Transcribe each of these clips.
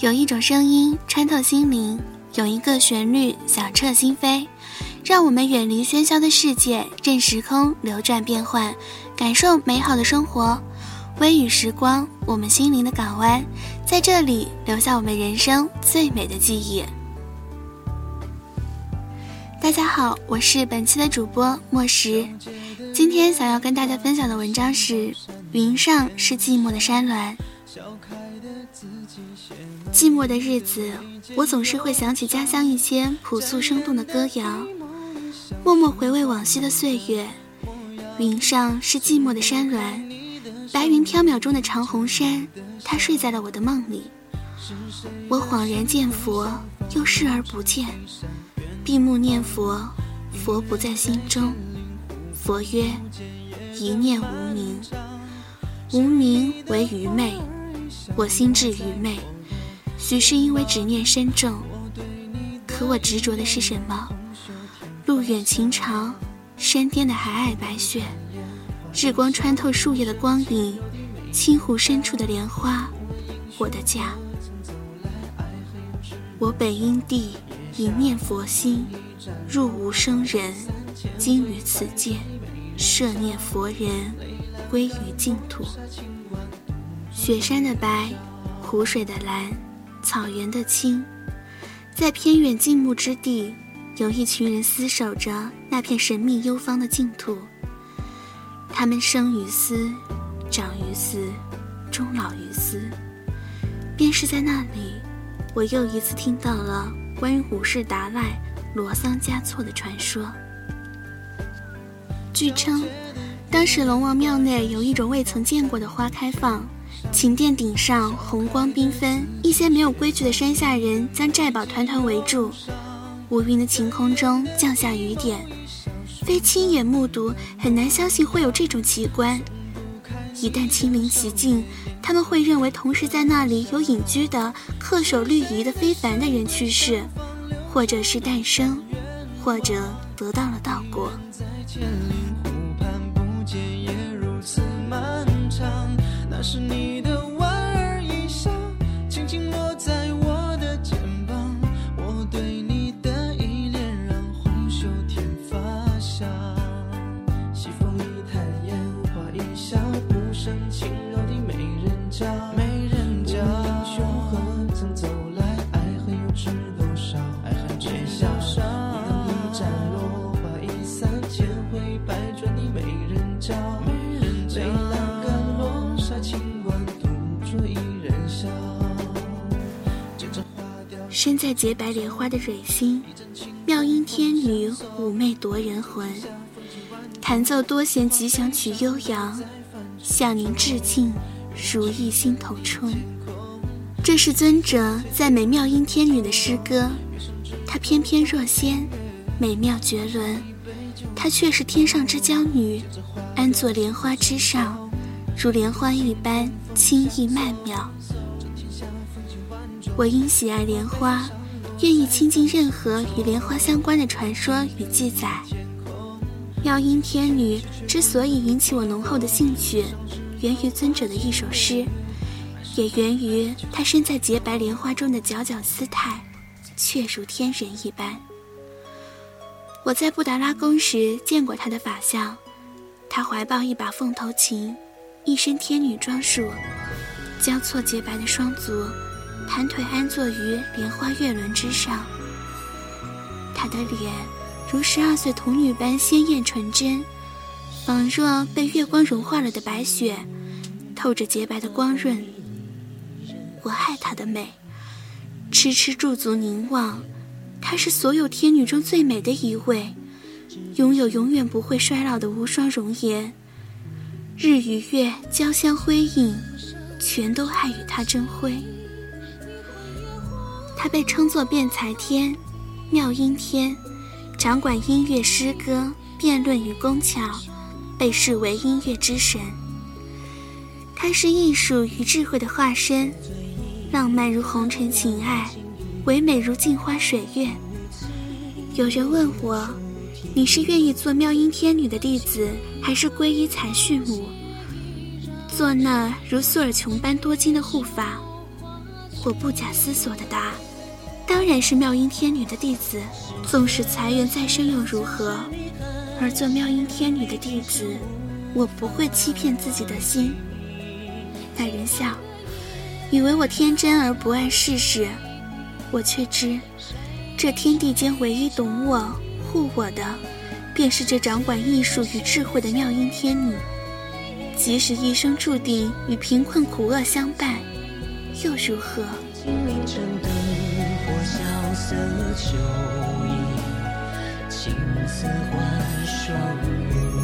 有一种声音穿透心灵，有一个旋律响彻心扉，让我们远离喧嚣的世界，任时空流转变换，感受美好的生活。微雨时光，我们心灵的港湾，在这里留下我们人生最美的记忆。大家好，我是本期的主播莫石，今天想要跟大家分享的文章是：云上是寂寞的山峦。寂寞的日子，我总是会想起家乡一些朴素生动的歌谣，默默回味往昔的岁月。云上是寂寞的山峦，白云飘渺中的长虹山，它睡在了我的梦里。我恍然见佛，又视而不见。闭目念佛，佛不在心中。佛曰：一念无名，无名为愚昧。我心智愚昧，许是因为执念深重。可我执着的是什么？路远情长，山巅的皑皑白雪，日光穿透树叶的光影，青湖深处的莲花，我的家。我本因地一念佛心，入无生人，今于此界，摄念佛人，归于净土。雪山的白，湖水的蓝，草原的青，在偏远静穆之地，有一群人厮守着那片神秘幽芳的净土。他们生于斯，长于斯，终老于斯。便是在那里，我又一次听到了关于五世达赖罗桑嘉措的传说。据称，当时龙王庙内有一种未曾见过的花开放。寝殿顶上红光缤纷，一些没有规矩的山下人将寨堡团团围住。无云的晴空中降下雨点，非亲眼目睹很难相信会有这种奇观。一旦亲临其境，他们会认为同时在那里有隐居的恪守律仪的非凡的人去世，或者是诞生，或者得到了道果。间也如此漫长那是你的身在洁白莲花的蕊心，妙音天女妩媚夺人魂，弹奏多弦吉祥曲悠扬，向您致敬，如意心头春。这是尊者赞美妙音天女的诗歌，她翩翩若仙，美妙绝伦，她却是天上之娇女，安坐莲花之上，如莲花一般轻逸曼妙。我因喜爱莲花，愿意倾尽任何与莲花相关的传说与记载。妙音天女之所以引起我浓厚的兴趣，源于尊者的一首诗，也源于她身在洁白莲花中的皎皎姿态，却如天人一般。我在布达拉宫时见过她的法相，她怀抱一把凤头琴，一身天女装束，交错洁白的双足。盘腿安坐于莲花月轮之上，她的脸如十二岁童女般鲜艳纯真，仿若被月光融化了的白雪，透着洁白的光润。我爱她的美，痴痴驻足凝望，她是所有天女中最美的一位，拥有永远不会衰老的无双容颜。日与月交相辉映，全都爱与她争辉。他被称作辩才天、妙音天，掌管音乐、诗歌、辩论与工巧，被视为音乐之神。他是艺术与智慧的化身，浪漫如红尘情爱，唯美如镜花水月。有人问我，你是愿意做妙音天女的弟子，还是皈依才绪母，做那如苏尔琼般多金的护法？我不假思索的答：“当然是妙音天女的弟子。纵使财源再深又如何？而做妙音天女的弟子，我不会欺骗自己的心。”那人笑，以为我天真而不谙世事，我却知，这天地间唯一懂我、护我的，便是这掌管艺术与智慧的妙音天女。即使一生注定与贫困苦厄相伴，又如何？我萧瑟旧衣，青丝换霜雨。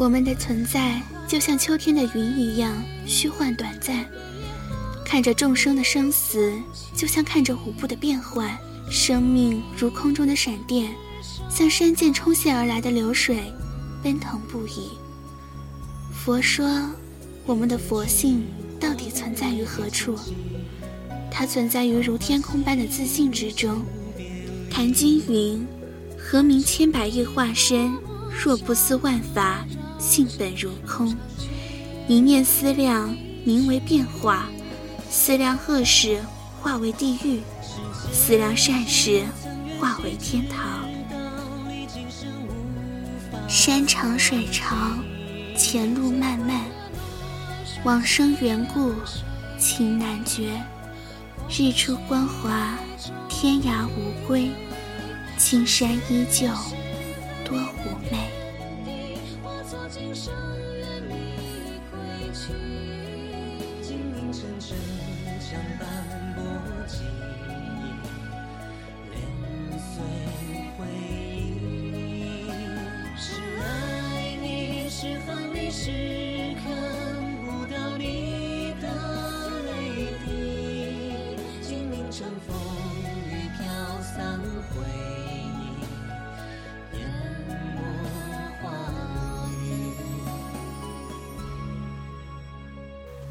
我们的存在就像秋天的云一样虚幻短暂，看着众生的生死，就像看着舞步的变换。生命如空中的闪电，像山涧冲泻而来的流水，奔腾不已。佛说，我们的佛性到底存在于何处？它存在于如天空般的自信之中。谭经云：“何名千百亿化身？若不思万法。”性本如空，一念思量，名为变化；思量恶事，化为地狱；思量善事，化为天堂。山长水长，前路漫漫，往生缘故，情难绝。日出光华，天涯无归，青山依旧，多妩媚。生愿你归去。今明晨晨相伴。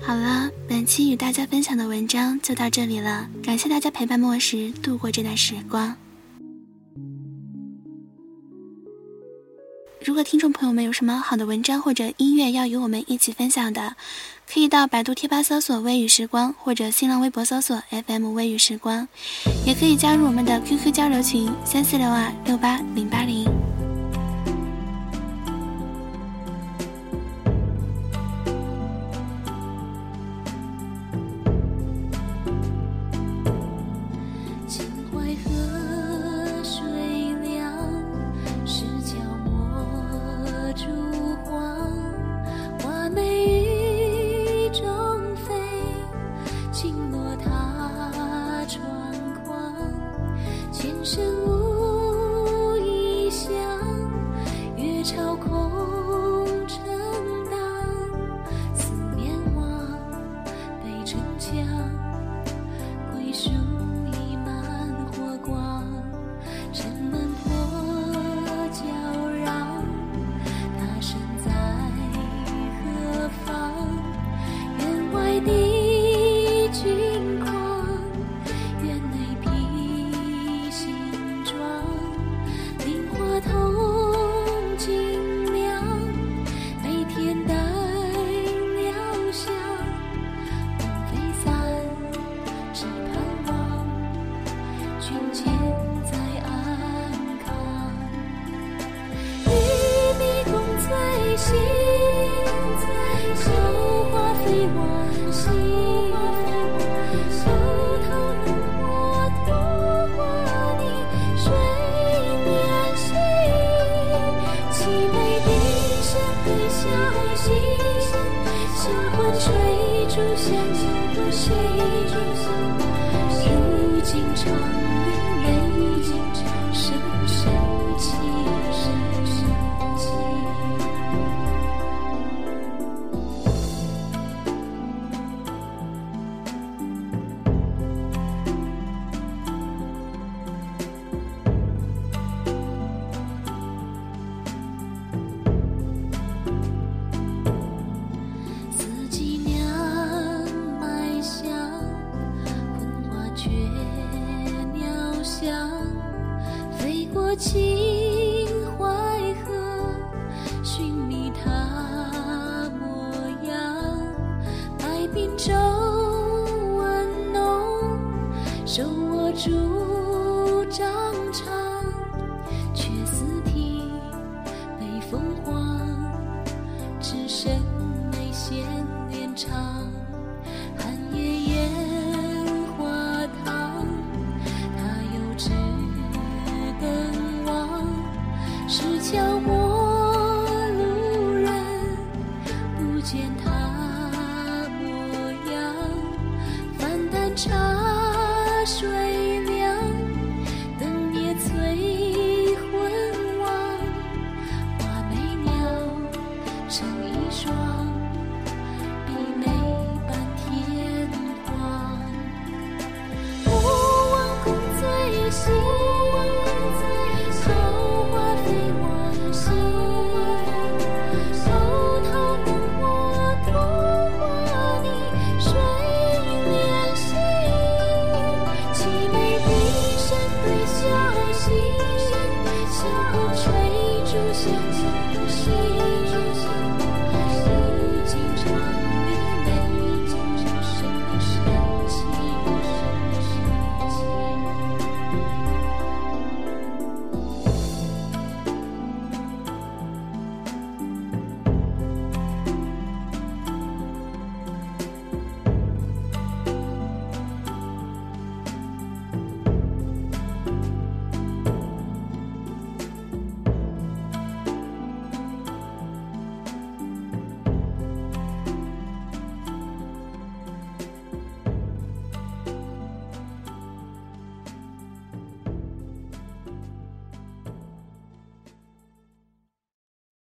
好了，本期与大家分享的文章就到这里了，感谢大家陪伴墨石度过这段时光。如果听众朋友们有什么好的文章或者音乐要与我们一起分享的，可以到百度贴吧搜索“微雨时光”或者新浪微博搜索 “FM 微雨时光”，也可以加入我们的 QQ 交流群三四六二六八零八零。如今长林美景，深竹杖长，却似听北风狂。只剩眉线连长，寒夜烟花烫。他有纸灯望，石桥陌路人，不见他模样。反弹茶。